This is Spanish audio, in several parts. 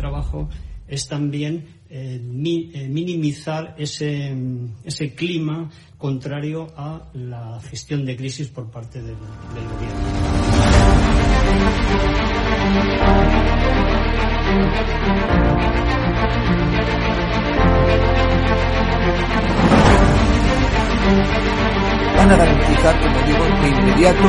trabajo es también eh, eh, minimizar ese, ese, clima contrario a la gestión de crisis por parte del, gobierno. Van a garantizar, como digo, inmediato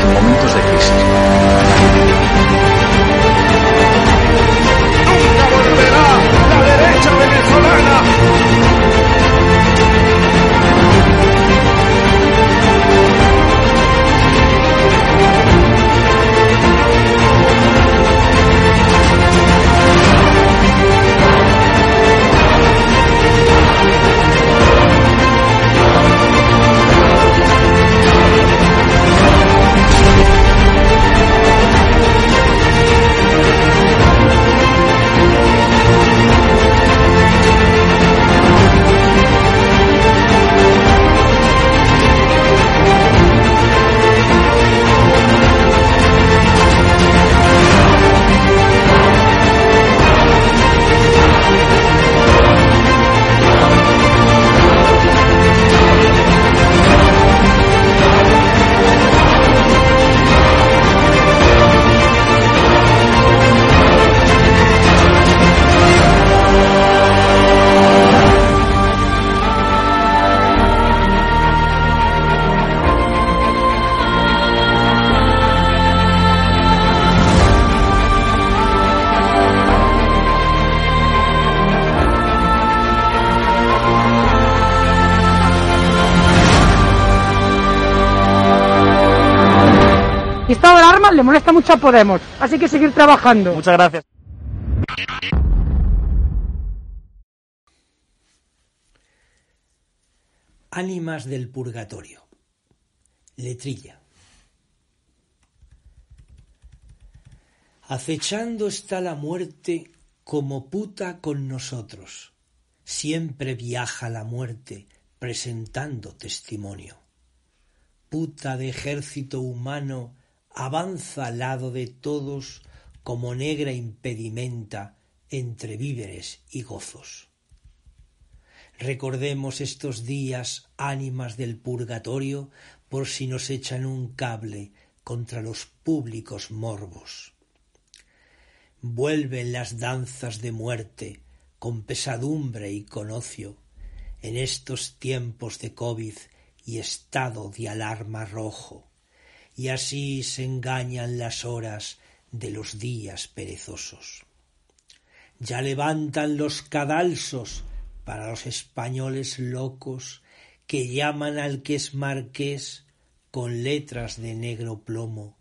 en momentos de crisis. Le molesta mucho a Podemos. Así que seguir trabajando. Muchas gracias. Ánimas del Purgatorio. Letrilla. Acechando está la muerte como puta con nosotros. Siempre viaja la muerte presentando testimonio. Puta de ejército humano avanza al lado de todos como negra impedimenta entre víveres y gozos. Recordemos estos días ánimas del purgatorio por si nos echan un cable contra los públicos morbos. Vuelven las danzas de muerte con pesadumbre y con ocio en estos tiempos de COVID y estado de alarma rojo y así se engañan las horas de los días perezosos. Ya levantan los cadalsos para los españoles locos que llaman al que es marqués con letras de negro plomo,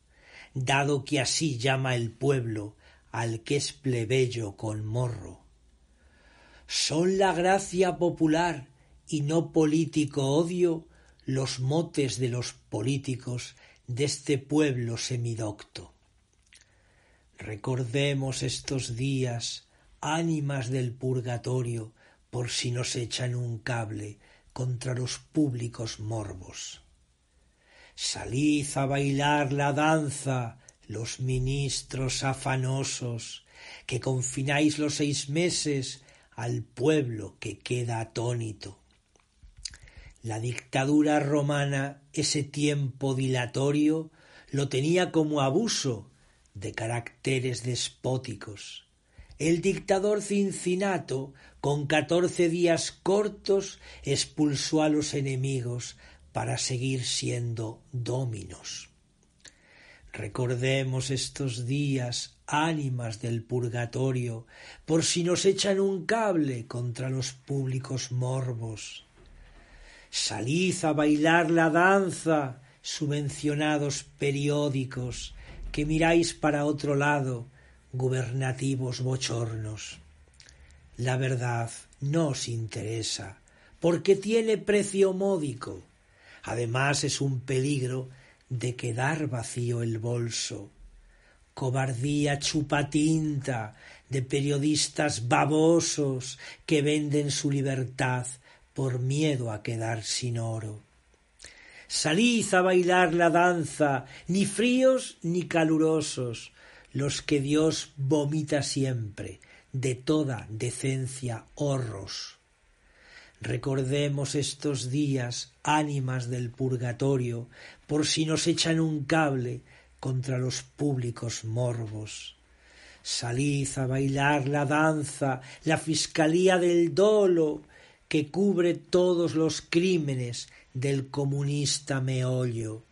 dado que así llama el pueblo al que es plebeyo con morro. Son la gracia popular y no político odio los motes de los políticos de este pueblo semidocto. Recordemos estos días, ánimas del purgatorio, por si nos echan un cable contra los públicos morbos. Salid a bailar la danza, los ministros afanosos, que confináis los seis meses al pueblo que queda atónito. La dictadura romana ese tiempo dilatorio lo tenía como abuso de caracteres despóticos. el dictador Cincinato, con catorce días cortos, expulsó a los enemigos para seguir siendo dominos. Recordemos estos días, ánimas del purgatorio, por si nos echan un cable contra los públicos morbos. Salid a bailar la danza, subvencionados periódicos, que miráis para otro lado, gubernativos bochornos. La verdad no os interesa, porque tiene precio módico. Además es un peligro de quedar vacío el bolso. Cobardía chupatinta de periodistas babosos que venden su libertad por miedo a quedar sin oro. Salid a bailar la danza, ni fríos ni calurosos, los que Dios vomita siempre, de toda decencia horros. Recordemos estos días, ánimas del purgatorio, por si nos echan un cable contra los públicos morbos. Salid a bailar la danza, la fiscalía del dolo, que cubre todos los crímenes del comunista meollo.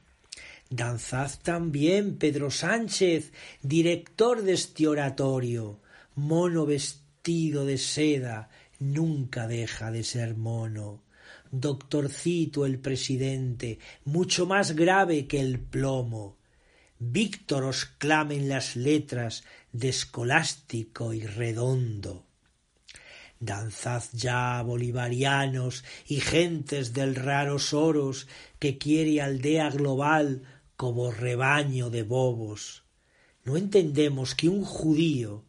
Danzad también Pedro Sánchez, director de este oratorio, mono vestido de seda, nunca deja de ser mono. Doctorcito el presidente, mucho más grave que el plomo. Víctor os clamen las letras de escolástico y redondo. Danzad ya, bolivarianos y gentes del raros oros que quiere aldea global como rebaño de bobos. No entendemos que un judío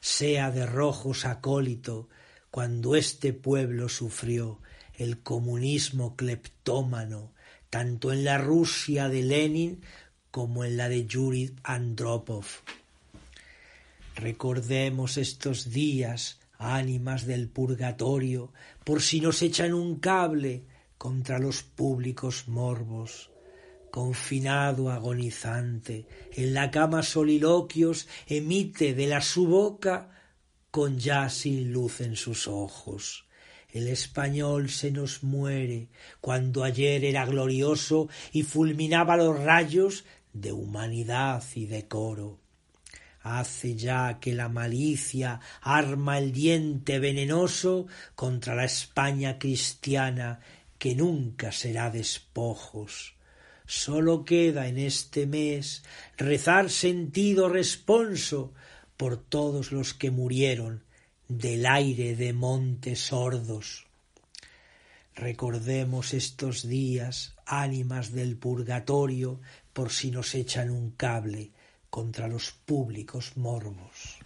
sea de rojos acólito cuando este pueblo sufrió el comunismo cleptómano tanto en la Rusia de Lenin como en la de Yuri Andropov. Recordemos estos días, ánimas del purgatorio, por si nos echan un cable contra los públicos morbos. Confinado agonizante, en la cama soliloquios emite de la su boca con ya sin luz en sus ojos. El español se nos muere cuando ayer era glorioso y fulminaba los rayos de humanidad y decoro. Hace ya que la malicia arma el diente venenoso contra la España cristiana que nunca será despojos. Sólo queda en este mes rezar sentido responso por todos los que murieron del aire de montes sordos. Recordemos estos días, ánimas del purgatorio, por si nos echan un cable contra los públicos morbos.